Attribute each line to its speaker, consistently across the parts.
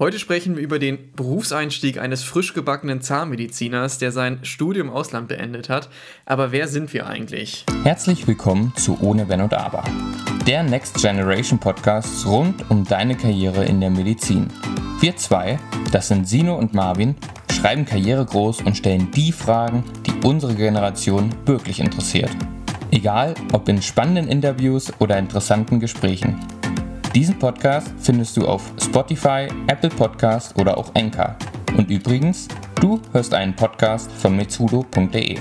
Speaker 1: Heute sprechen wir über den Berufseinstieg eines frisch gebackenen Zahnmediziners, der sein Studium im Ausland beendet hat. Aber wer sind wir eigentlich?
Speaker 2: Herzlich willkommen zu Ohne Wenn und Aber, der Next Generation Podcast rund um deine Karriere in der Medizin. Wir zwei, das sind Sino und Marvin, schreiben Karriere groß und stellen die Fragen, die unsere Generation wirklich interessiert. Egal ob in spannenden Interviews oder interessanten Gesprächen. Diesen Podcast findest du auf Spotify, Apple Podcast oder auch Anchor. Und übrigens, du hörst einen Podcast von mitsudo.de.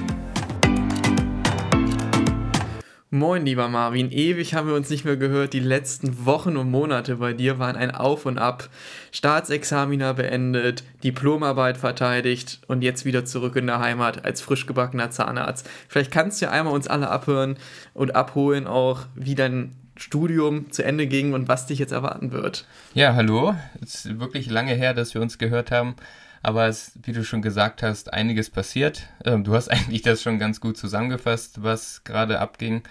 Speaker 1: Moin, lieber Marvin. Ewig haben wir uns nicht mehr gehört. Die letzten Wochen und Monate bei dir waren ein Auf und Ab. Staatsexaminer beendet, Diplomarbeit verteidigt und jetzt wieder zurück in der Heimat als frisch gebackener Zahnarzt. Vielleicht kannst du ja einmal uns alle abhören und abholen, auch wie dein Studium zu Ende ging und was dich jetzt erwarten wird.
Speaker 2: Ja, hallo. Es ist wirklich lange her, dass wir uns gehört haben. Aber es, wie du schon gesagt hast, einiges passiert. Ähm, du hast eigentlich das schon ganz gut zusammengefasst, was gerade abging.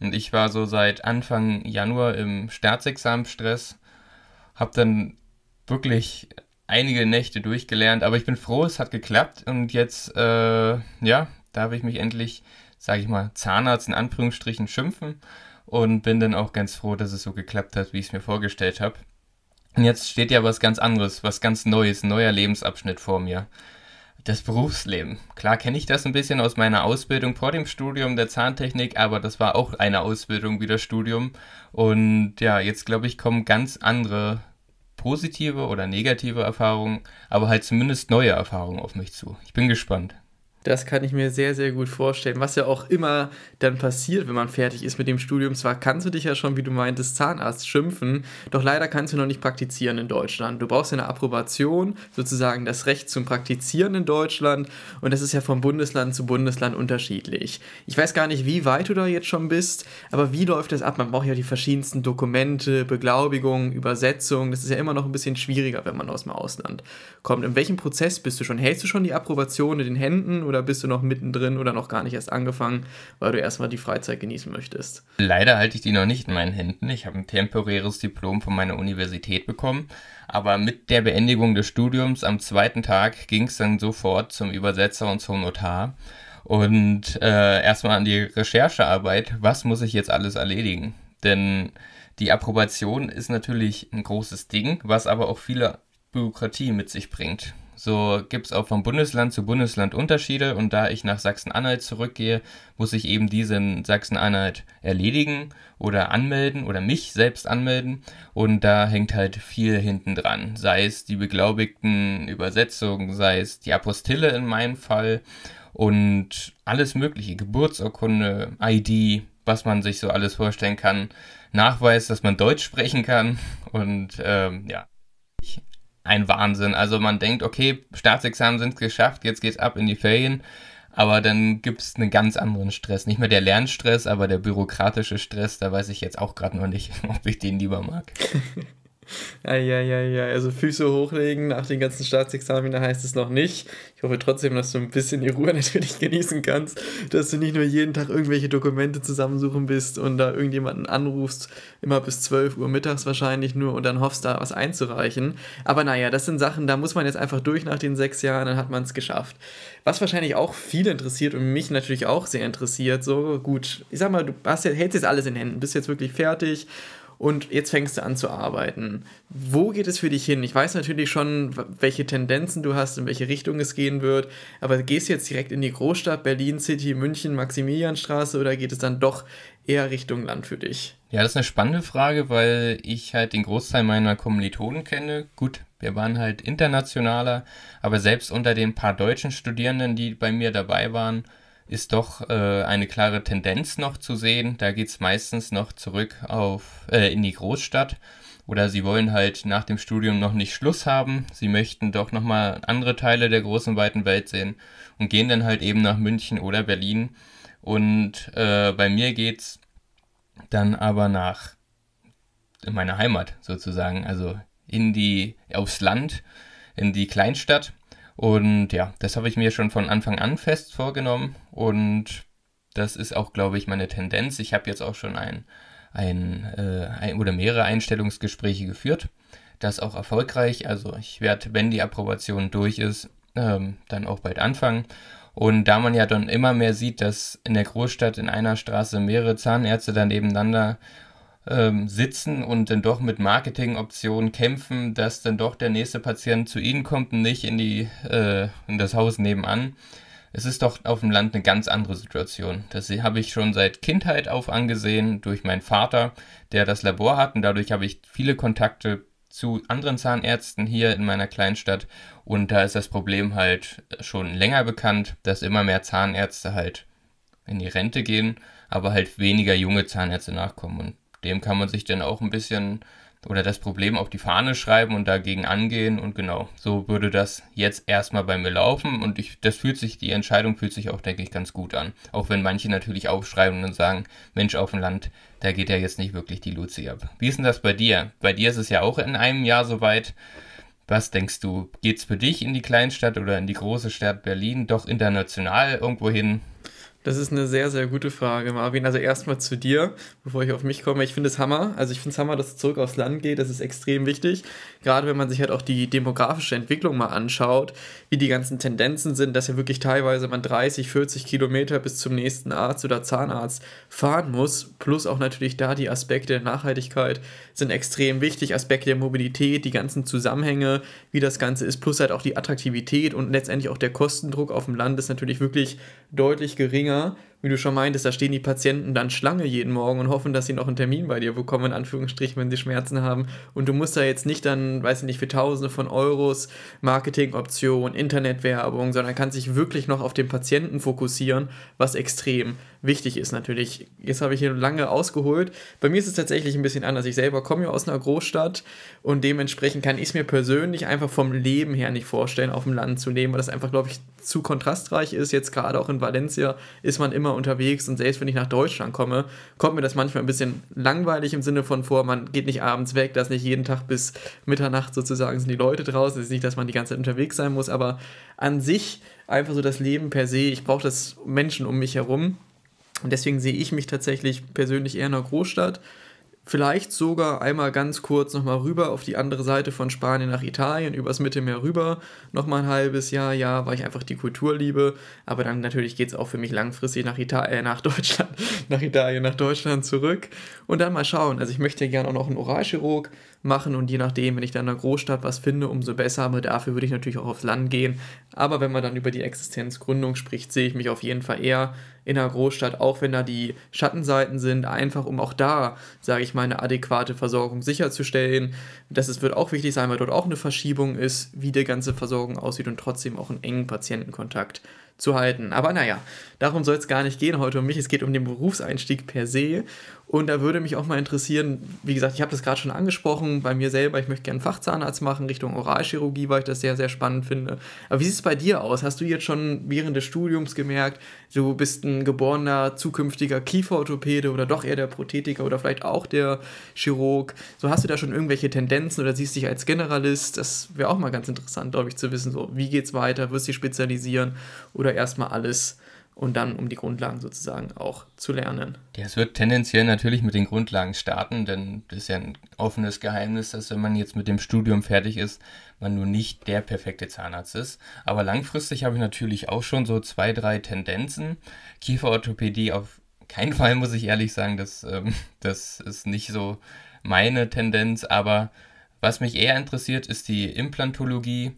Speaker 2: Und ich war so seit Anfang Januar im Staatsexamenstress, habe dann wirklich einige Nächte durchgelernt, aber ich bin froh, es hat geklappt und jetzt, äh, ja, darf ich mich endlich, sage ich mal, Zahnarzt in Anführungsstrichen schimpfen und bin dann auch ganz froh, dass es so geklappt hat, wie ich es mir vorgestellt habe. Und jetzt steht ja was ganz anderes, was ganz Neues, ein neuer Lebensabschnitt vor mir. Das Berufsleben. Klar kenne ich das ein bisschen aus meiner Ausbildung vor dem Studium der Zahntechnik, aber das war auch eine Ausbildung wie das Studium. Und ja, jetzt glaube ich, kommen ganz andere positive oder negative Erfahrungen, aber halt zumindest neue Erfahrungen auf mich zu. Ich bin gespannt.
Speaker 1: Das kann ich mir sehr, sehr gut vorstellen. Was ja auch immer dann passiert, wenn man fertig ist mit dem Studium. Zwar kannst du dich ja schon, wie du meintest, Zahnarzt schimpfen, doch leider kannst du noch nicht praktizieren in Deutschland. Du brauchst ja eine Approbation, sozusagen das Recht zum Praktizieren in Deutschland. Und das ist ja von Bundesland zu Bundesland unterschiedlich. Ich weiß gar nicht, wie weit du da jetzt schon bist, aber wie läuft das ab? Man braucht ja die verschiedensten Dokumente, Beglaubigungen, Übersetzungen. Das ist ja immer noch ein bisschen schwieriger, wenn man aus dem Ausland kommt. In welchem Prozess bist du schon? Hältst du schon die Approbation in den Händen? Oder bist du noch mittendrin oder noch gar nicht erst angefangen, weil du erstmal die Freizeit genießen möchtest?
Speaker 2: Leider halte ich die noch nicht in meinen Händen. Ich habe ein temporäres Diplom von meiner Universität bekommen, aber mit der Beendigung des Studiums am zweiten Tag ging es dann sofort zum Übersetzer und zum Notar. Und äh, erstmal an die Recherchearbeit, was muss ich jetzt alles erledigen? Denn die Approbation ist natürlich ein großes Ding, was aber auch viele Bürokratie mit sich bringt. So gibt es auch von Bundesland zu Bundesland Unterschiede. Und da ich nach Sachsen-Anhalt zurückgehe, muss ich eben diesen Sachsen-Anhalt erledigen oder anmelden oder mich selbst anmelden. Und da hängt halt viel hinten dran. Sei es die beglaubigten Übersetzungen, sei es die Apostille in meinem Fall und alles mögliche, Geburtsurkunde, ID, was man sich so alles vorstellen kann, Nachweis, dass man Deutsch sprechen kann. Und ähm, ja, ein Wahnsinn. Also man denkt, okay, Staatsexamen sind geschafft, jetzt geht's ab in die Ferien. Aber dann gibt's einen ganz anderen Stress. Nicht mehr der Lernstress, aber der bürokratische Stress, da weiß ich jetzt auch gerade noch nicht, ob ich den lieber mag.
Speaker 1: Ja, ja, ja. Also Füße hochlegen nach den ganzen Staatsexamen heißt es noch nicht. Ich hoffe trotzdem, dass du ein bisschen die Ruhe natürlich genießen kannst, dass du nicht nur jeden Tag irgendwelche Dokumente zusammensuchen bist und da irgendjemanden anrufst, immer bis 12 Uhr mittags wahrscheinlich nur und dann hoffst, da was einzureichen. Aber naja, das sind Sachen, da muss man jetzt einfach durch nach den sechs Jahren, dann hat man es geschafft. Was wahrscheinlich auch viele interessiert und mich natürlich auch sehr interessiert, so gut, ich sag mal, du hast, hältst jetzt alles in Händen, bist jetzt wirklich fertig und jetzt fängst du an zu arbeiten. Wo geht es für dich hin? Ich weiß natürlich schon, welche Tendenzen du hast, in welche Richtung es gehen wird, aber gehst du jetzt direkt in die Großstadt, Berlin City, München, Maximilianstraße oder geht es dann doch eher Richtung Land für dich?
Speaker 2: Ja, das ist eine spannende Frage, weil ich halt den Großteil meiner Kommilitonen kenne. Gut, wir waren halt internationaler, aber selbst unter den paar deutschen Studierenden, die bei mir dabei waren, ist doch äh, eine klare Tendenz noch zu sehen. Da geht es meistens noch zurück auf äh, in die Großstadt. Oder sie wollen halt nach dem Studium noch nicht Schluss haben. Sie möchten doch nochmal andere Teile der großen, weiten Welt sehen und gehen dann halt eben nach München oder Berlin. Und äh, bei mir geht's dann aber nach in meine Heimat sozusagen, also in die, aufs Land, in die Kleinstadt. Und ja, das habe ich mir schon von Anfang an fest vorgenommen und das ist auch, glaube ich, meine Tendenz. Ich habe jetzt auch schon ein, ein, äh, ein oder mehrere Einstellungsgespräche geführt. das auch erfolgreich. Also ich werde, wenn die Approbation durch ist, ähm, dann auch bald anfangen. Und da man ja dann immer mehr sieht, dass in der Großstadt in einer Straße mehrere Zahnärzte dann nebeneinander ähm, sitzen und dann doch mit Marketingoptionen kämpfen, dass dann doch der nächste Patient zu ihnen kommt und nicht in, die, äh, in das Haus nebenan. Es ist doch auf dem Land eine ganz andere Situation. Das habe ich schon seit Kindheit auf angesehen durch meinen Vater, der das Labor hat und dadurch habe ich viele Kontakte zu anderen Zahnärzten hier in meiner Kleinstadt und da ist das Problem halt schon länger bekannt, dass immer mehr Zahnärzte halt in die Rente gehen, aber halt weniger junge Zahnärzte nachkommen und dem kann man sich dann auch ein bisschen oder das Problem auf die Fahne schreiben und dagegen angehen und genau, so würde das jetzt erstmal bei mir laufen und ich, das fühlt sich, die Entscheidung fühlt sich auch, denke ich, ganz gut an. Auch wenn manche natürlich aufschreiben und sagen, Mensch, auf dem Land, da geht ja jetzt nicht wirklich die Luzi ab. Wie ist denn das bei dir? Bei dir ist es ja auch in einem Jahr soweit. Was denkst du, geht's für dich in die Kleinstadt oder in die große Stadt Berlin doch international irgendwo hin?
Speaker 1: Das ist eine sehr, sehr gute Frage, Marvin. Also erstmal zu dir, bevor ich auf mich komme. Ich finde es Hammer. Also ich finde es Hammer, dass es zurück aufs Land geht. Das ist extrem wichtig. Gerade wenn man sich halt auch die demografische Entwicklung mal anschaut, wie die ganzen Tendenzen sind, dass ja wirklich teilweise man 30, 40 Kilometer bis zum nächsten Arzt oder Zahnarzt fahren muss. Plus auch natürlich da die Aspekte der Nachhaltigkeit sind extrem wichtig. Aspekte der Mobilität, die ganzen Zusammenhänge, wie das Ganze ist, plus halt auch die Attraktivität und letztendlich auch der Kostendruck auf dem Land ist natürlich wirklich deutlich geringer wie du schon meintest, da stehen die Patienten dann Schlange jeden Morgen und hoffen, dass sie noch einen Termin bei dir bekommen, in Anführungsstrichen, wenn sie Schmerzen haben. Und du musst da jetzt nicht dann, weiß ich nicht, für Tausende von Euros Marketingoptionen, Internetwerbung, sondern kannst dich wirklich noch auf den Patienten fokussieren, was extrem wichtig ist natürlich. Jetzt habe ich hier lange ausgeholt. Bei mir ist es tatsächlich ein bisschen anders. Ich selber komme ja aus einer Großstadt und dementsprechend kann ich es mir persönlich einfach vom Leben her nicht vorstellen, auf dem Land zu leben, weil das einfach, glaube ich, zu kontrastreich ist. Jetzt gerade auch in Valencia ist man immer unterwegs und selbst wenn ich nach Deutschland komme, kommt mir das manchmal ein bisschen langweilig im Sinne von vor, man geht nicht abends weg, dass nicht jeden Tag bis Mitternacht sozusagen sind die Leute draußen. Es ist nicht, dass man die ganze Zeit unterwegs sein muss, aber an sich einfach so das Leben per se, ich brauche das Menschen um mich herum und deswegen sehe ich mich tatsächlich persönlich eher in einer Großstadt. Vielleicht sogar einmal ganz kurz nochmal rüber auf die andere Seite von Spanien nach Italien, übers Mittelmeer rüber, nochmal ein halbes Jahr, ja, weil ich einfach die Kultur liebe. Aber dann natürlich geht es auch für mich langfristig nach, Italien, äh, nach Deutschland, nach Italien, nach Deutschland zurück. Und dann mal schauen. Also ich möchte ja gerne auch noch einen Oralchirurg machen und je nachdem, wenn ich dann in einer Großstadt was finde, umso besser. Aber dafür würde ich natürlich auch aufs Land gehen. Aber wenn man dann über die Existenzgründung spricht, sehe ich mich auf jeden Fall eher in einer Großstadt, auch wenn da die Schattenseiten sind, einfach um auch da, sage ich mal, eine adäquate Versorgung sicherzustellen. Das wird auch wichtig sein, weil dort auch eine Verschiebung ist, wie die ganze Versorgung aussieht und trotzdem auch einen engen Patientenkontakt zu halten. Aber naja, darum soll es gar nicht gehen heute um mich. Es geht um den Berufseinstieg per se. Und da würde mich auch mal interessieren, wie gesagt, ich habe das gerade schon angesprochen, bei mir selber, ich möchte gerne Fachzahnarzt machen, Richtung Oralchirurgie, weil ich das sehr, sehr spannend finde. Aber wie sieht es bei dir aus? Hast du jetzt schon während des Studiums gemerkt, du bist ein geborener zukünftiger Kieferorthopäde oder doch eher der Prothetiker oder vielleicht auch der Chirurg? So hast du da schon irgendwelche Tendenzen oder siehst dich als Generalist? Das wäre auch mal ganz interessant, glaube ich, zu wissen, so wie es weiter, wirst du dich spezialisieren oder erstmal alles und dann um die Grundlagen sozusagen auch zu lernen.
Speaker 2: Ja, es wird tendenziell natürlich mit den Grundlagen starten, denn das ist ja ein offenes Geheimnis, dass wenn man jetzt mit dem Studium fertig ist, man nur nicht der perfekte Zahnarzt ist. Aber langfristig habe ich natürlich auch schon so zwei, drei Tendenzen. Kieferorthopädie auf keinen Fall, muss ich ehrlich sagen, das, ähm, das ist nicht so meine Tendenz, aber was mich eher interessiert, ist die Implantologie.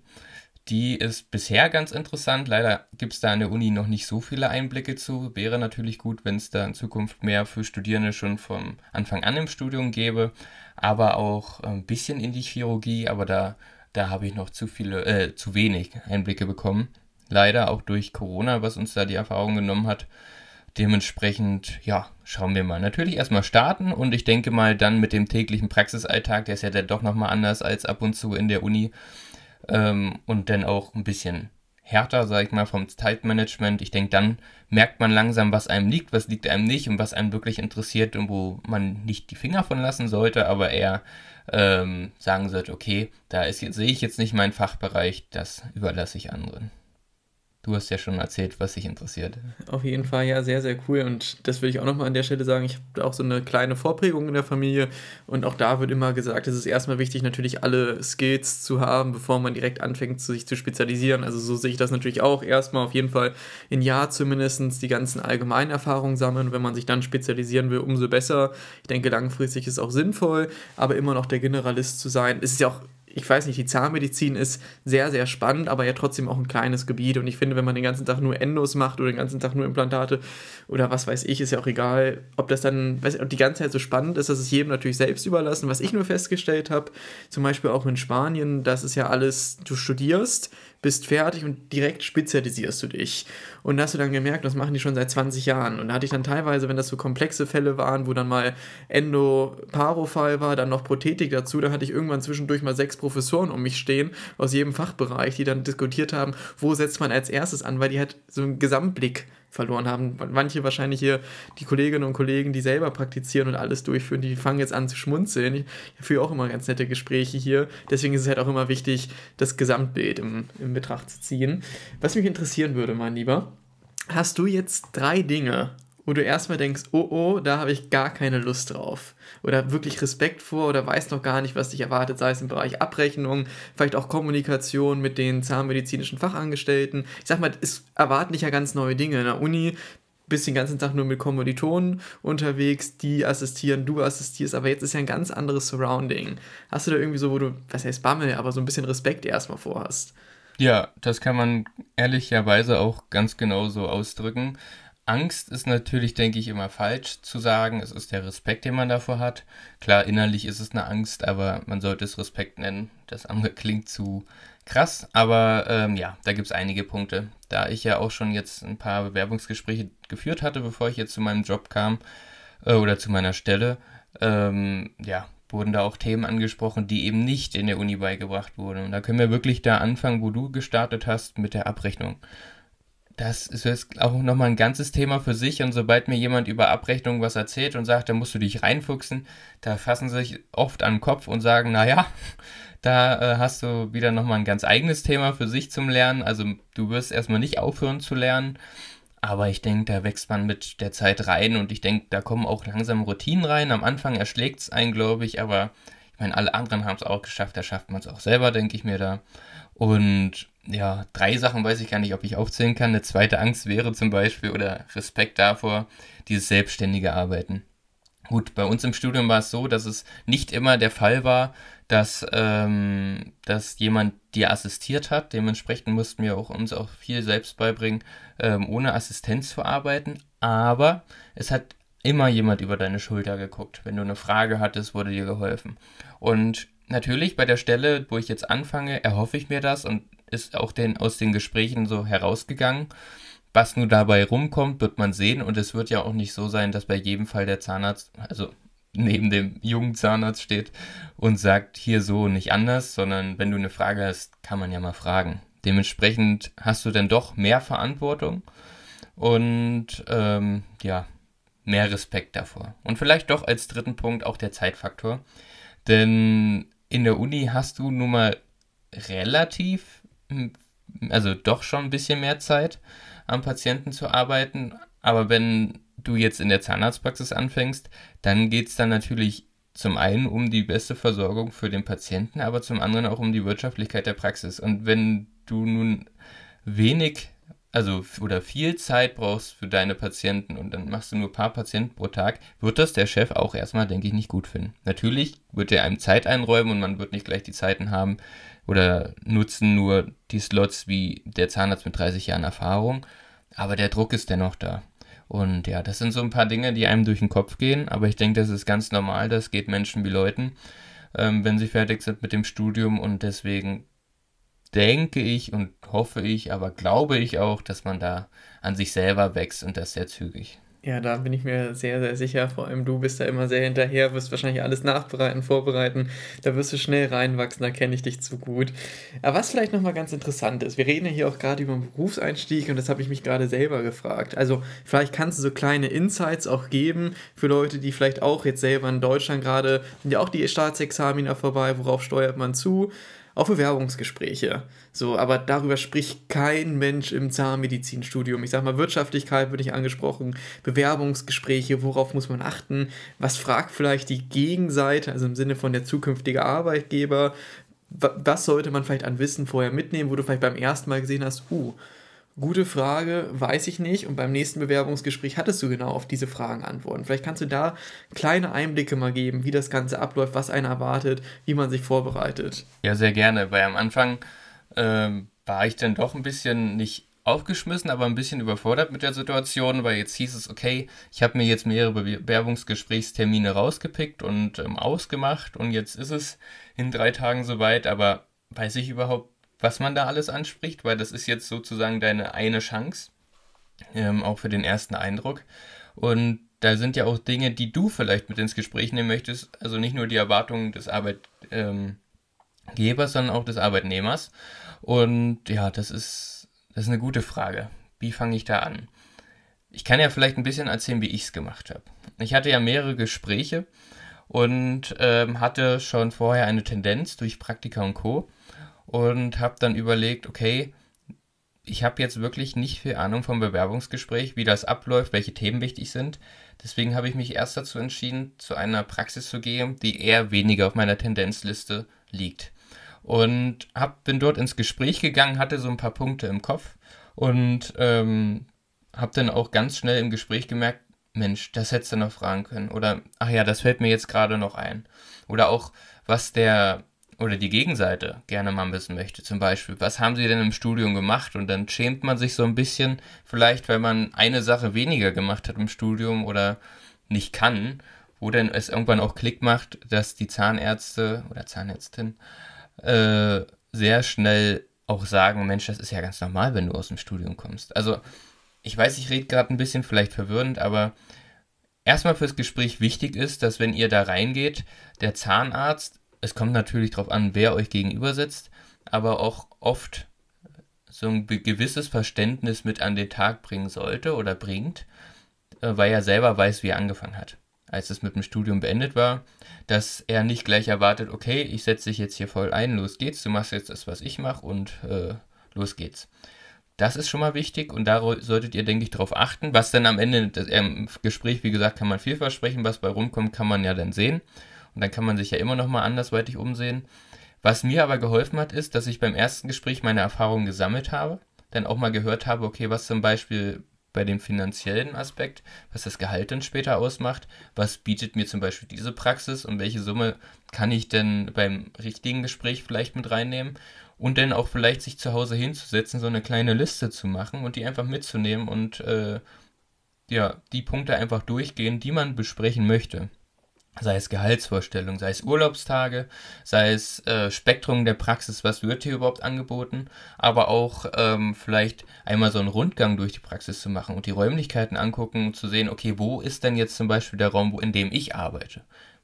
Speaker 2: Die ist bisher ganz interessant. Leider gibt es da an der Uni noch nicht so viele Einblicke zu. Wäre natürlich gut, wenn es da in Zukunft mehr für Studierende schon vom Anfang an im Studium gäbe. Aber auch ein bisschen in die Chirurgie. Aber da, da habe ich noch zu viele, äh, zu wenig Einblicke bekommen. Leider auch durch Corona, was uns da die Erfahrung genommen hat. Dementsprechend, ja, schauen wir mal. Natürlich erstmal starten und ich denke mal dann mit dem täglichen Praxisalltag, der ist ja dann doch nochmal anders als ab und zu in der Uni, ähm, und dann auch ein bisschen härter, sag ich mal, vom Zeitmanagement. Ich denke, dann merkt man langsam, was einem liegt, was liegt einem nicht und was einen wirklich interessiert und wo man nicht die Finger von lassen sollte, aber eher ähm, sagen sollte, okay, da sehe ich jetzt nicht meinen Fachbereich, das überlasse ich anderen. Du hast ja schon erzählt, was dich interessiert.
Speaker 1: Auf jeden Fall, ja, sehr, sehr cool. Und das will ich auch nochmal an der Stelle sagen. Ich habe auch so eine kleine Vorprägung in der Familie. Und auch da wird immer gesagt, es ist erstmal wichtig, natürlich alle Skills zu haben, bevor man direkt anfängt, sich zu spezialisieren. Also so sehe ich das natürlich auch. Erstmal auf jeden Fall in Jahr zumindest die ganzen allgemeinen Erfahrungen sammeln. Wenn man sich dann spezialisieren will, umso besser. Ich denke, langfristig ist auch sinnvoll, aber immer noch der Generalist zu sein. Es ist ja auch ich weiß nicht, die Zahnmedizin ist sehr, sehr spannend, aber ja trotzdem auch ein kleines Gebiet. Und ich finde, wenn man den ganzen Tag nur Endos macht oder den ganzen Tag nur Implantate oder was weiß ich, ist ja auch egal, ob das dann weiß, ob die ganze Zeit so spannend ist, das ist jedem natürlich selbst überlassen. Was ich nur festgestellt habe, zum Beispiel auch in Spanien, das ist ja alles, du studierst, bist fertig und direkt spezialisierst du dich. Und da hast du dann gemerkt, das machen die schon seit 20 Jahren. Und da hatte ich dann teilweise, wenn das so komplexe Fälle waren, wo dann mal Endo-Paro-Fall war, dann noch Prothetik dazu, da hatte ich irgendwann zwischendurch mal sechs Professoren um mich stehen, aus jedem Fachbereich, die dann diskutiert haben, wo setzt man als erstes an, weil die halt so einen Gesamtblick verloren haben. Manche wahrscheinlich hier, die Kolleginnen und Kollegen, die selber praktizieren und alles durchführen, die fangen jetzt an zu schmunzeln. Ich führe auch immer ganz nette Gespräche hier. Deswegen ist es halt auch immer wichtig, das Gesamtbild im, in Betracht zu ziehen. Was mich interessieren würde, mein Lieber, hast du jetzt drei Dinge, wo du erstmal denkst, oh oh, da habe ich gar keine Lust drauf. Oder wirklich Respekt vor oder weißt noch gar nicht, was dich erwartet, sei es im Bereich Abrechnung, vielleicht auch Kommunikation mit den zahnmedizinischen Fachangestellten. Ich sag mal, es erwarten dich ja ganz neue Dinge. In der Uni bist den ganzen Tag nur mit Kommilitonen unterwegs, die assistieren, du assistierst, aber jetzt ist ja ein ganz anderes Surrounding. Hast du da irgendwie so, wo du, was heißt Bammel, aber so ein bisschen Respekt erstmal vorhast?
Speaker 2: Ja, das kann man ehrlicherweise auch ganz genau so ausdrücken. Angst ist natürlich, denke ich, immer falsch zu sagen. Es ist der Respekt, den man davor hat. Klar, innerlich ist es eine Angst, aber man sollte es Respekt nennen. Das andere klingt zu krass, aber ähm, ja, da gibt es einige Punkte. Da ich ja auch schon jetzt ein paar Bewerbungsgespräche geführt hatte, bevor ich jetzt zu meinem Job kam äh, oder zu meiner Stelle, ähm, ja, wurden da auch Themen angesprochen, die eben nicht in der Uni beigebracht wurden. Und da können wir wirklich da anfangen, wo du gestartet hast mit der Abrechnung das ist jetzt auch nochmal ein ganzes Thema für sich und sobald mir jemand über Abrechnung was erzählt und sagt, da musst du dich reinfuchsen, da fassen sie sich oft an den Kopf und sagen, naja, da äh, hast du wieder nochmal ein ganz eigenes Thema für sich zum Lernen. Also du wirst erstmal nicht aufhören zu lernen, aber ich denke, da wächst man mit der Zeit rein und ich denke, da kommen auch langsam Routinen rein. Am Anfang erschlägt es einen, glaube ich, aber ich meine, alle anderen haben es auch geschafft, da schafft man es auch selber, denke ich mir da. Und ja, drei Sachen weiß ich gar nicht, ob ich aufzählen kann. Eine zweite Angst wäre zum Beispiel oder Respekt davor, dieses selbstständige Arbeiten. Gut, bei uns im Studium war es so, dass es nicht immer der Fall war, dass, ähm, dass jemand dir assistiert hat. Dementsprechend mussten wir auch uns auch viel selbst beibringen, ähm, ohne Assistenz zu arbeiten. Aber es hat immer jemand über deine Schulter geguckt. Wenn du eine Frage hattest, wurde dir geholfen. Und natürlich bei der Stelle, wo ich jetzt anfange, erhoffe ich mir das und ist auch den, aus den Gesprächen so herausgegangen. Was nun dabei rumkommt, wird man sehen und es wird ja auch nicht so sein, dass bei jedem Fall der Zahnarzt, also neben dem jungen Zahnarzt steht und sagt, hier so nicht anders, sondern wenn du eine Frage hast, kann man ja mal fragen. Dementsprechend hast du dann doch mehr Verantwortung und ähm, ja, mehr Respekt davor. Und vielleicht doch als dritten Punkt auch der Zeitfaktor. Denn in der Uni hast du nun mal relativ also doch schon ein bisschen mehr Zeit am Patienten zu arbeiten. Aber wenn du jetzt in der Zahnarztpraxis anfängst, dann geht es dann natürlich zum einen um die beste Versorgung für den Patienten, aber zum anderen auch um die Wirtschaftlichkeit der Praxis. Und wenn du nun wenig, also oder viel Zeit brauchst für deine Patienten und dann machst du nur ein paar Patienten pro Tag, wird das der Chef auch erstmal, denke ich, nicht gut finden. Natürlich wird er einem Zeit einräumen und man wird nicht gleich die Zeiten haben, oder nutzen nur die Slots wie der Zahnarzt mit 30 Jahren Erfahrung. Aber der Druck ist dennoch da. Und ja, das sind so ein paar Dinge, die einem durch den Kopf gehen. Aber ich denke, das ist ganz normal. Das geht Menschen wie Leuten, ähm, wenn sie fertig sind mit dem Studium. Und deswegen denke ich und hoffe ich, aber glaube ich auch, dass man da an sich selber wächst und das sehr zügig.
Speaker 1: Ja, da bin ich mir sehr, sehr sicher. Vor allem du bist da immer sehr hinterher, wirst wahrscheinlich alles nachbereiten, vorbereiten. Da wirst du schnell reinwachsen, da kenne ich dich zu gut. Aber was vielleicht nochmal ganz interessant ist, wir reden ja hier auch gerade über den Berufseinstieg und das habe ich mich gerade selber gefragt. Also vielleicht kannst du so kleine Insights auch geben für Leute, die vielleicht auch jetzt selber in Deutschland gerade, sind ja auch die Staatsexamina vorbei, worauf steuert man zu? Auf Bewerbungsgespräche. So, aber darüber spricht kein Mensch im Zahnmedizinstudium. Ich sag mal, Wirtschaftlichkeit wird nicht angesprochen, Bewerbungsgespräche, worauf muss man achten, was fragt vielleicht die Gegenseite, also im Sinne von der zukünftige Arbeitgeber, was sollte man vielleicht an Wissen vorher mitnehmen, wo du vielleicht beim ersten Mal gesehen hast, uh, Gute Frage, weiß ich nicht. Und beim nächsten Bewerbungsgespräch hattest du genau auf diese Fragen Antworten. Vielleicht kannst du da kleine Einblicke mal geben, wie das Ganze abläuft, was einen erwartet, wie man sich vorbereitet.
Speaker 2: Ja, sehr gerne, weil am Anfang ähm, war ich dann doch ein bisschen nicht aufgeschmissen, aber ein bisschen überfordert mit der Situation, weil jetzt hieß es, okay, ich habe mir jetzt mehrere Bewerbungsgesprächstermine rausgepickt und ähm, ausgemacht und jetzt ist es in drei Tagen soweit, aber weiß ich überhaupt, was man da alles anspricht, weil das ist jetzt sozusagen deine eine Chance, ähm, auch für den ersten Eindruck. Und da sind ja auch Dinge, die du vielleicht mit ins Gespräch nehmen möchtest, also nicht nur die Erwartungen des Arbeitgebers, ähm, sondern auch des Arbeitnehmers. Und ja, das ist, das ist eine gute Frage. Wie fange ich da an? Ich kann ja vielleicht ein bisschen erzählen, wie ich es gemacht habe. Ich hatte ja mehrere Gespräche und ähm, hatte schon vorher eine Tendenz durch Praktika und Co und habe dann überlegt, okay, ich habe jetzt wirklich nicht viel Ahnung vom Bewerbungsgespräch, wie das abläuft, welche Themen wichtig sind. Deswegen habe ich mich erst dazu entschieden, zu einer Praxis zu gehen, die eher weniger auf meiner Tendenzliste liegt. Und hab, bin dort ins Gespräch gegangen, hatte so ein paar Punkte im Kopf und ähm, habe dann auch ganz schnell im Gespräch gemerkt, Mensch, das hättest du noch fragen können. Oder, ach ja, das fällt mir jetzt gerade noch ein. Oder auch, was der oder die Gegenseite gerne mal wissen möchte. Zum Beispiel, was haben sie denn im Studium gemacht? Und dann schämt man sich so ein bisschen, vielleicht weil man eine Sache weniger gemacht hat im Studium oder nicht kann, wo dann es irgendwann auch Klick macht, dass die Zahnärzte oder Zahnärztin äh, sehr schnell auch sagen, Mensch, das ist ja ganz normal, wenn du aus dem Studium kommst. Also ich weiß, ich rede gerade ein bisschen vielleicht verwirrend, aber erstmal fürs Gespräch wichtig ist, dass wenn ihr da reingeht, der Zahnarzt es kommt natürlich darauf an, wer euch gegenüber sitzt, aber auch oft so ein gewisses Verständnis mit an den Tag bringen sollte oder bringt, äh, weil er selber weiß, wie er angefangen hat. Als es mit dem Studium beendet war, dass er nicht gleich erwartet, okay, ich setze dich jetzt hier voll ein, los geht's, du machst jetzt das, was ich mache und äh, los geht's. Das ist schon mal wichtig und da solltet ihr, denke ich, darauf achten. Was dann am Ende im Gespräch, wie gesagt, kann man viel versprechen, was bei rumkommt, kann man ja dann sehen. Und dann kann man sich ja immer noch mal andersweitig umsehen. Was mir aber geholfen hat, ist, dass ich beim ersten Gespräch meine Erfahrungen gesammelt habe, dann auch mal gehört habe, okay, was zum Beispiel bei dem finanziellen Aspekt, was das Gehalt dann später ausmacht, was bietet mir zum Beispiel diese Praxis und welche Summe kann ich denn beim richtigen Gespräch vielleicht mit reinnehmen und dann auch vielleicht sich zu Hause hinzusetzen, so eine kleine Liste zu machen und die einfach mitzunehmen und äh, ja, die Punkte einfach durchgehen, die man besprechen möchte sei es Gehaltsvorstellung, sei es Urlaubstage, sei es äh, Spektrum der Praxis, was wird hier überhaupt angeboten, aber auch ähm, vielleicht einmal so einen Rundgang durch die Praxis zu machen und die Räumlichkeiten angucken, zu sehen, okay, wo ist denn jetzt zum Beispiel der Raum, wo, in dem ich arbeite?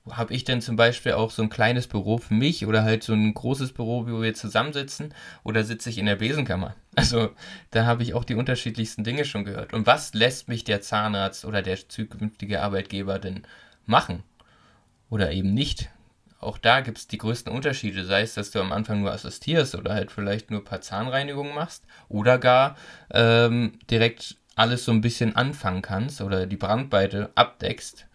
Speaker 2: Habe ich denn zum Beispiel auch so ein kleines Büro für mich oder halt so ein großes Büro, wo wir zusammensitzen oder sitze ich in der Besenkammer? Also da habe ich auch die unterschiedlichsten Dinge schon gehört. Und was lässt mich der Zahnarzt oder der zukünftige Arbeitgeber denn machen? Oder eben nicht. Auch da gibt es die größten Unterschiede, sei es, dass du am Anfang nur assistierst oder halt vielleicht nur ein paar Zahnreinigungen machst oder gar ähm, direkt alles so ein bisschen anfangen kannst oder die Brandweite abdeckst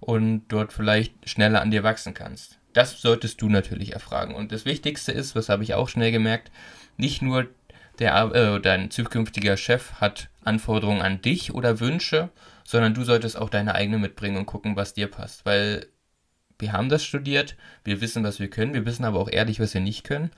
Speaker 2: und dort vielleicht schneller an dir wachsen kannst. Das solltest du natürlich erfragen. Und das Wichtigste ist, was habe ich auch schnell gemerkt, nicht nur der, äh, dein zukünftiger Chef hat Anforderungen an dich oder Wünsche, sondern du solltest auch deine eigene mitbringen und gucken, was dir passt. Weil wir haben das studiert, wir wissen, was wir können, wir wissen aber auch ehrlich, was wir nicht können.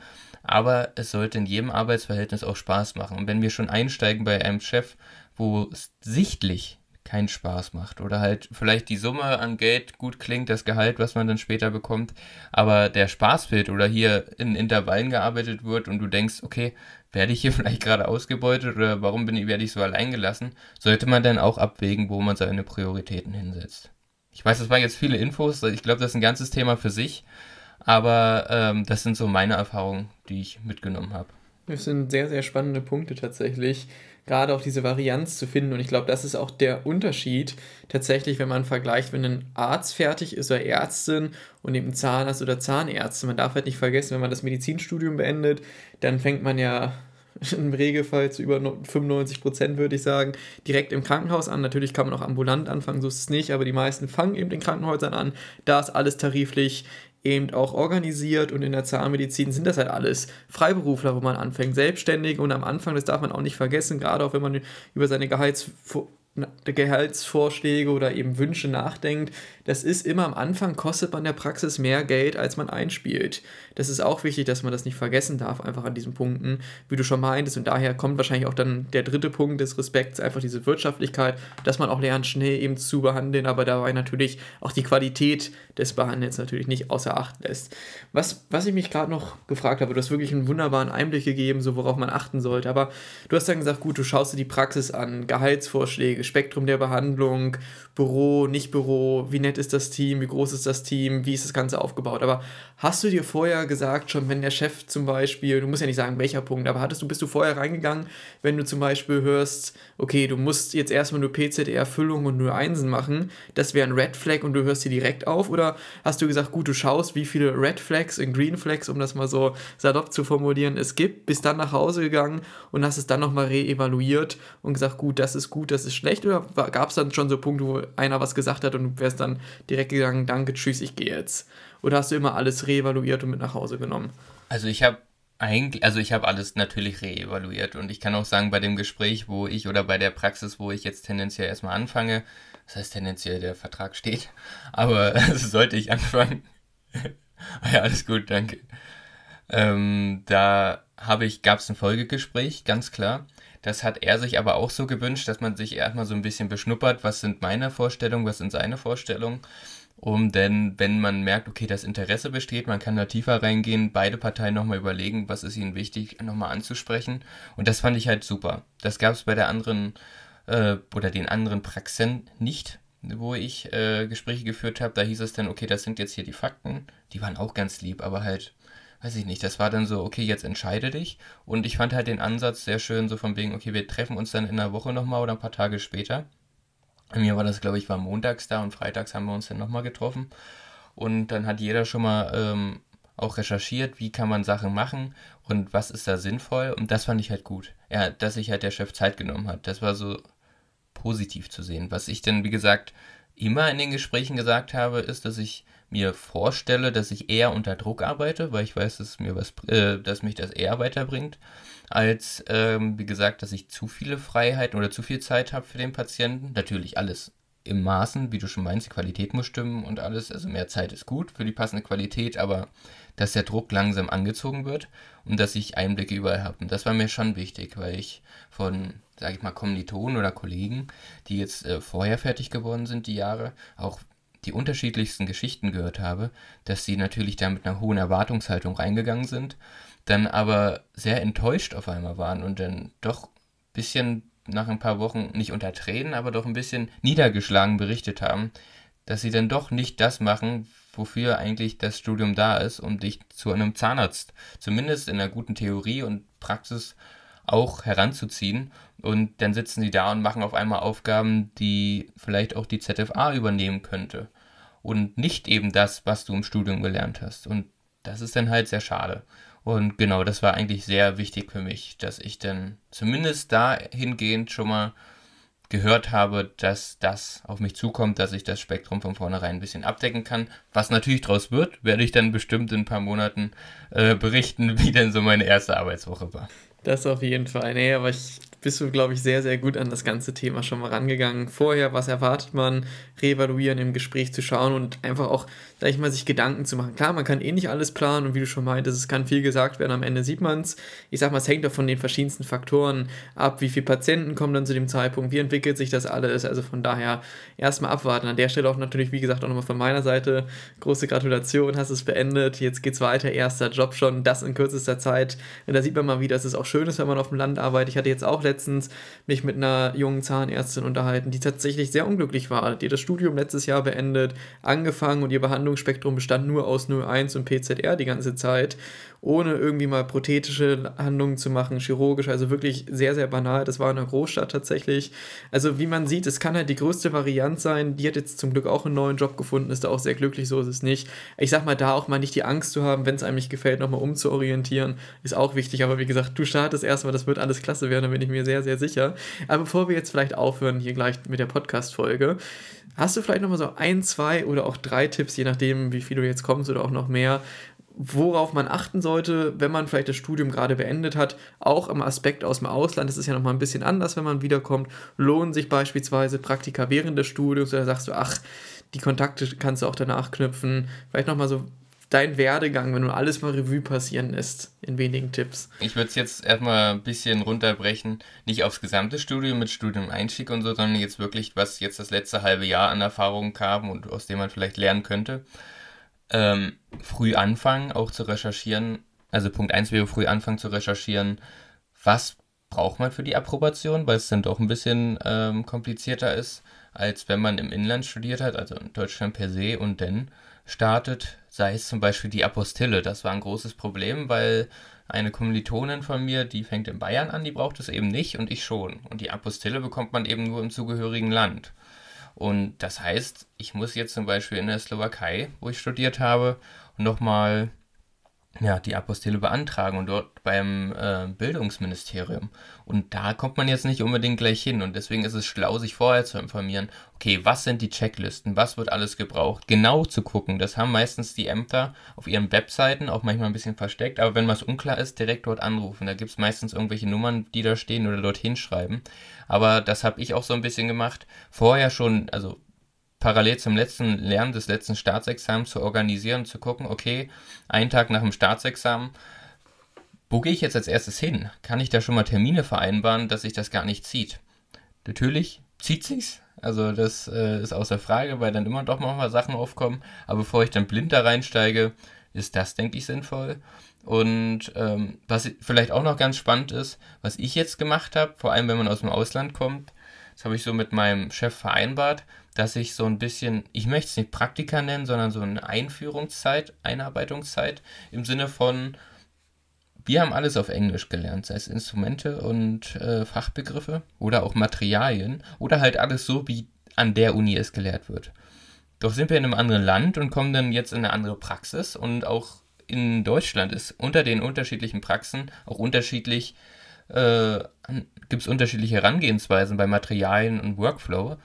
Speaker 2: Aber es sollte in jedem Arbeitsverhältnis auch Spaß machen. Und wenn wir schon einsteigen bei einem Chef, wo es sichtlich keinen Spaß macht oder halt vielleicht die Summe an Geld gut klingt, das Gehalt, was man dann später bekommt, aber der Spaß fehlt oder hier in Intervallen gearbeitet wird und du denkst, okay, werde ich hier vielleicht gerade ausgebeutet oder warum bin ich, werde ich so allein gelassen, sollte man dann auch abwägen, wo man seine Prioritäten hinsetzt. Ich weiß, das waren jetzt viele Infos. Ich glaube, das ist ein ganzes Thema für sich. Aber ähm, das sind so meine Erfahrungen, die ich mitgenommen habe.
Speaker 1: Das sind sehr, sehr spannende Punkte tatsächlich. Gerade auch diese Varianz zu finden. Und ich glaube, das ist auch der Unterschied tatsächlich, wenn man vergleicht, wenn ein Arzt fertig ist oder Ärztin und eben Zahnarzt oder Zahnärztin. Man darf halt nicht vergessen, wenn man das Medizinstudium beendet, dann fängt man ja im Regelfall zu über 95 Prozent, würde ich sagen, direkt im Krankenhaus an. Natürlich kann man auch ambulant anfangen, so ist es nicht, aber die meisten fangen eben in Krankenhäusern an. Da ist alles tariflich eben auch organisiert und in der Zahnmedizin sind das halt alles Freiberufler, wo man anfängt, selbstständig und am Anfang, das darf man auch nicht vergessen, gerade auch wenn man über seine Gehalts Gehaltsvorschläge oder eben Wünsche nachdenkt, das ist immer am Anfang, kostet man der Praxis mehr Geld, als man einspielt. Das ist auch wichtig, dass man das nicht vergessen darf, einfach an diesen Punkten, wie du schon meintest. Und daher kommt wahrscheinlich auch dann der dritte Punkt des Respekts, einfach diese Wirtschaftlichkeit, dass man auch lernt, schnell eben zu behandeln, aber dabei natürlich auch die Qualität des Behandelns natürlich nicht außer Acht lässt. Was, was ich mich gerade noch gefragt habe, du hast wirklich einen wunderbaren Einblick gegeben, so worauf man achten sollte, aber du hast dann gesagt, gut, du schaust dir die Praxis an, Gehaltsvorschläge, Spektrum der Behandlung, Büro, nicht Büro, wie nett ist das Team, wie groß ist das Team, wie ist das Ganze aufgebaut. Aber hast du dir vorher gesagt, schon wenn der Chef zum Beispiel, du musst ja nicht sagen, welcher Punkt, aber hattest du, bist du vorher reingegangen, wenn du zum Beispiel hörst, okay, du musst jetzt erstmal nur PZR-Füllung und nur Einsen machen, das wäre ein Red Flag und du hörst dir direkt auf? Oder hast du gesagt, gut, du schaust, wie viele Red Flags und Green Flags, um das mal so salopp zu formulieren, es gibt, bist dann nach Hause gegangen und hast es dann nochmal reevaluiert und gesagt, gut, das ist gut, das ist schlecht? Oder gab es dann schon so Punkte, wo einer was gesagt hat und du wärst dann direkt gegangen, danke, tschüss, ich gehe jetzt? Oder hast du immer alles reevaluiert und mit nach Hause genommen?
Speaker 2: Also ich habe eigentlich, also ich habe alles natürlich reevaluiert und ich kann auch sagen, bei dem Gespräch, wo ich oder bei der Praxis, wo ich jetzt tendenziell erstmal anfange, das heißt tendenziell der Vertrag steht, aber sollte ich anfangen. ja, alles gut, danke. Ähm, da habe ich, gab es ein Folgegespräch, ganz klar. Das hat er sich aber auch so gewünscht, dass man sich erstmal so ein bisschen beschnuppert, was sind meine Vorstellungen, was sind seine Vorstellungen. Um denn, wenn man merkt, okay, das Interesse besteht, man kann da tiefer reingehen, beide Parteien nochmal überlegen, was ist ihnen wichtig, nochmal anzusprechen. Und das fand ich halt super. Das gab es bei der anderen äh, oder den anderen Praxen nicht, wo ich äh, Gespräche geführt habe. Da hieß es dann, okay, das sind jetzt hier die Fakten. Die waren auch ganz lieb, aber halt weiß ich nicht, das war dann so, okay, jetzt entscheide dich. Und ich fand halt den Ansatz sehr schön, so von wegen, okay, wir treffen uns dann in einer Woche nochmal oder ein paar Tage später. Bei mir war das, glaube ich, war montags da und freitags haben wir uns dann nochmal getroffen. Und dann hat jeder schon mal ähm, auch recherchiert, wie kann man Sachen machen und was ist da sinnvoll. Und das fand ich halt gut. Ja, dass sich halt der Chef Zeit genommen hat. Das war so positiv zu sehen. Was ich dann, wie gesagt, immer in den Gesprächen gesagt habe, ist, dass ich mir vorstelle, dass ich eher unter Druck arbeite, weil ich weiß, dass mir was, äh, dass mich das eher weiterbringt, als ähm, wie gesagt, dass ich zu viele Freiheiten oder zu viel Zeit habe für den Patienten. Natürlich alles im Maßen, wie du schon meinst, die Qualität muss stimmen und alles. Also mehr Zeit ist gut für die passende Qualität, aber dass der Druck langsam angezogen wird und dass ich Einblicke überall habe. Und das war mir schon wichtig, weil ich von, sage ich mal, Kommilitonen oder Kollegen, die jetzt äh, vorher fertig geworden sind, die Jahre, auch die unterschiedlichsten Geschichten gehört habe, dass sie natürlich da mit einer hohen Erwartungshaltung reingegangen sind, dann aber sehr enttäuscht auf einmal waren und dann doch ein bisschen nach ein paar Wochen nicht unter Tränen, aber doch ein bisschen niedergeschlagen berichtet haben, dass sie dann doch nicht das machen, wofür eigentlich das Studium da ist, um dich zu einem Zahnarzt, zumindest in einer guten Theorie und Praxis auch heranzuziehen. Und dann sitzen sie da und machen auf einmal Aufgaben, die vielleicht auch die ZFA übernehmen könnte und nicht eben das, was du im Studium gelernt hast. Und das ist dann halt sehr schade. Und genau, das war eigentlich sehr wichtig für mich, dass ich dann zumindest dahingehend schon mal gehört habe, dass das auf mich zukommt, dass ich das Spektrum von vornherein ein bisschen abdecken kann. Was natürlich draus wird, werde ich dann bestimmt in ein paar Monaten äh, berichten, wie denn so meine erste Arbeitswoche war.
Speaker 1: Das auf jeden Fall. Nee, aber ich bist du, glaube ich, sehr, sehr gut an das ganze Thema schon mal rangegangen. Vorher, was erwartet man, reevaluieren, im Gespräch zu schauen und einfach auch, sag ich mal, sich Gedanken zu machen. Klar, man kann eh nicht alles planen und wie du schon meintest, es kann viel gesagt werden, am Ende sieht man es. Ich sag mal, es hängt doch von den verschiedensten Faktoren ab, wie viele Patienten kommen dann zu dem Zeitpunkt, wie entwickelt sich das alles. Also von daher erstmal abwarten. An der Stelle auch natürlich, wie gesagt, auch nochmal von meiner Seite große Gratulation, hast es beendet. Jetzt geht's weiter, erster Job schon, das in kürzester Zeit. Und da sieht man mal wieder, dass es auch schön ist, wenn man auf dem Land arbeitet. Ich hatte jetzt auch letztens letztens mich mit einer jungen Zahnärztin unterhalten, die tatsächlich sehr unglücklich war. Die hat das Studium letztes Jahr beendet, angefangen und ihr Behandlungsspektrum bestand nur aus 01 und PZR die ganze Zeit ohne irgendwie mal prothetische Handlungen zu machen, chirurgisch, also wirklich sehr, sehr banal. Das war in einer Großstadt tatsächlich. Also wie man sieht, es kann halt die größte Variante sein. Die hat jetzt zum Glück auch einen neuen Job gefunden, ist da auch sehr glücklich, so ist es nicht. Ich sag mal, da auch mal nicht die Angst zu haben, wenn es einem nicht gefällt, nochmal umzuorientieren, ist auch wichtig. Aber wie gesagt, du startest erstmal, das wird alles klasse werden, da bin ich mir sehr, sehr sicher. Aber bevor wir jetzt vielleicht aufhören, hier gleich mit der Podcast-Folge, hast du vielleicht nochmal so ein, zwei oder auch drei Tipps, je nachdem, wie viel du jetzt kommst oder auch noch mehr, worauf man achten sollte, wenn man vielleicht das Studium gerade beendet hat, auch im Aspekt aus dem Ausland, das ist ja nochmal ein bisschen anders, wenn man wiederkommt, lohnen sich beispielsweise Praktika während des Studiums oder sagst du, ach, die Kontakte kannst du auch danach knüpfen, vielleicht nochmal so dein Werdegang, wenn du alles mal Revue passieren lässt, in wenigen Tipps.
Speaker 2: Ich würde es jetzt erstmal ein bisschen runterbrechen, nicht aufs gesamte Studium mit Studium-Einstieg und so, sondern jetzt wirklich, was jetzt das letzte halbe Jahr an Erfahrungen kam und aus dem man vielleicht lernen könnte ähm, früh anfangen, auch zu recherchieren. Also Punkt 1 wäre früh anfangen zu recherchieren, was braucht man für die Approbation, weil es dann doch ein bisschen ähm, komplizierter ist, als wenn man im Inland studiert hat, also in Deutschland per se und dann startet, sei es zum Beispiel die Apostille. Das war ein großes Problem, weil eine Kommilitonin von mir, die fängt in Bayern an, die braucht es eben nicht und ich schon. Und die Apostille bekommt man eben nur im zugehörigen Land. Und das heißt, ich muss jetzt zum Beispiel in der Slowakei, wo ich studiert habe, nochmal ja, die Apostille beantragen und dort beim äh, Bildungsministerium. Und da kommt man jetzt nicht unbedingt gleich hin. Und deswegen ist es schlau, sich vorher zu informieren, okay, was sind die Checklisten, was wird alles gebraucht, genau zu gucken. Das haben meistens die Ämter auf ihren Webseiten, auch manchmal ein bisschen versteckt, aber wenn was unklar ist, direkt dort anrufen. Da gibt es meistens irgendwelche Nummern, die da stehen oder dort hinschreiben. Aber das habe ich auch so ein bisschen gemacht. Vorher schon, also parallel zum letzten Lernen des letzten Staatsexamens zu organisieren, zu gucken, okay, einen Tag nach dem Staatsexamen, wo gehe ich jetzt als erstes hin? Kann ich da schon mal Termine vereinbaren, dass sich das gar nicht zieht? Natürlich zieht sich's. Also das äh, ist außer Frage, weil dann immer doch mal Sachen aufkommen. Aber bevor ich dann blind da reinsteige, ist das, denke ich, sinnvoll. Und ähm, was vielleicht auch noch ganz spannend ist, was ich jetzt gemacht habe, vor allem wenn man aus dem Ausland kommt, das habe ich so mit meinem Chef vereinbart, dass ich so ein bisschen, ich möchte es nicht Praktika nennen, sondern so eine Einführungszeit, Einarbeitungszeit im Sinne von, wir haben alles auf Englisch gelernt, sei es Instrumente und äh, Fachbegriffe oder auch Materialien oder halt alles so, wie an der Uni es gelehrt wird. Doch sind wir in einem anderen Land und kommen dann jetzt in eine andere Praxis und auch in Deutschland ist unter den unterschiedlichen Praxen auch unterschiedlich, äh, gibt es unterschiedliche Herangehensweisen bei Materialien und Workflow.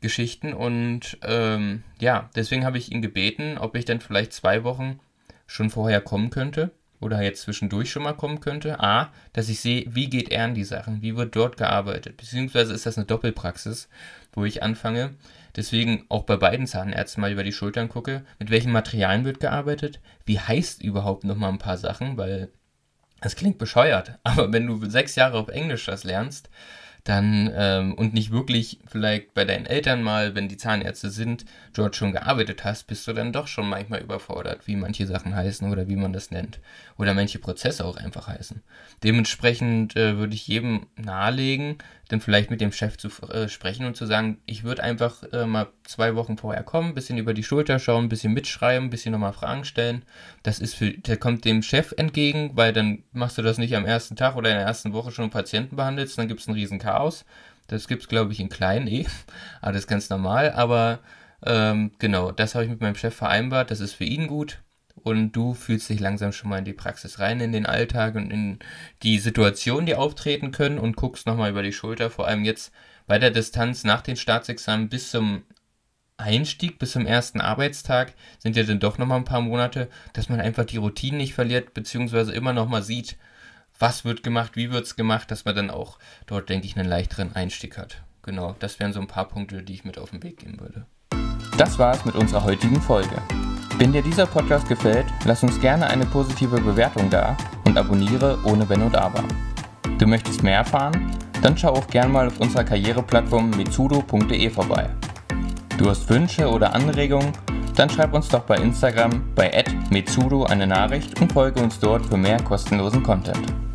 Speaker 2: Geschichten und ähm, ja, deswegen habe ich ihn gebeten, ob ich dann vielleicht zwei Wochen schon vorher kommen könnte oder jetzt zwischendurch schon mal kommen könnte. A, dass ich sehe, wie geht er an die Sachen, wie wird dort gearbeitet, beziehungsweise ist das eine Doppelpraxis, wo ich anfange. Deswegen auch bei beiden Zahnärzten mal über die Schultern gucke, mit welchen Materialien wird gearbeitet, wie heißt überhaupt nochmal ein paar Sachen, weil das klingt bescheuert, aber wenn du sechs Jahre auf Englisch das lernst, dann ähm, und nicht wirklich vielleicht bei deinen Eltern mal, wenn die Zahnärzte sind, dort schon gearbeitet hast, bist du dann doch schon manchmal überfordert, wie manche Sachen heißen oder wie man das nennt. Oder manche Prozesse auch einfach heißen. Dementsprechend äh, würde ich jedem nahelegen, dann vielleicht mit dem Chef zu äh, sprechen und zu sagen, ich würde einfach äh, mal zwei Wochen vorher kommen, bisschen über die Schulter schauen, ein bisschen mitschreiben, ein bisschen nochmal Fragen stellen. Das ist für, der kommt dem Chef entgegen, weil dann machst du das nicht am ersten Tag oder in der ersten Woche schon Patienten behandelst, dann gibt es ein riesen Chaos. Das gibt es, glaube ich, in klein eh, aber das ist ganz normal. Aber ähm, genau, das habe ich mit meinem Chef vereinbart, das ist für ihn gut und du fühlst dich langsam schon mal in die Praxis rein, in den Alltag und in die Situationen, die auftreten können und guckst nochmal über die Schulter, vor allem jetzt bei der Distanz nach den Staatsexamen bis zum Einstieg, bis zum ersten Arbeitstag sind ja dann doch nochmal ein paar Monate, dass man einfach die Routine nicht verliert, beziehungsweise immer nochmal sieht, was wird gemacht, wie wird es gemacht, dass man dann auch dort, denke ich, einen leichteren Einstieg hat. Genau, das wären so ein paar Punkte, die ich mit auf den Weg geben würde.
Speaker 3: Das war's mit unserer heutigen Folge. Wenn dir dieser Podcast gefällt, lass uns gerne eine positive Bewertung da und abonniere ohne Wenn und Aber. Du möchtest mehr erfahren? Dann schau auch gerne mal auf unserer Karriereplattform mitsudo.de vorbei. Du hast Wünsche oder Anregungen? Dann schreib uns doch bei Instagram bei @metsudo eine Nachricht und folge uns dort für mehr kostenlosen Content.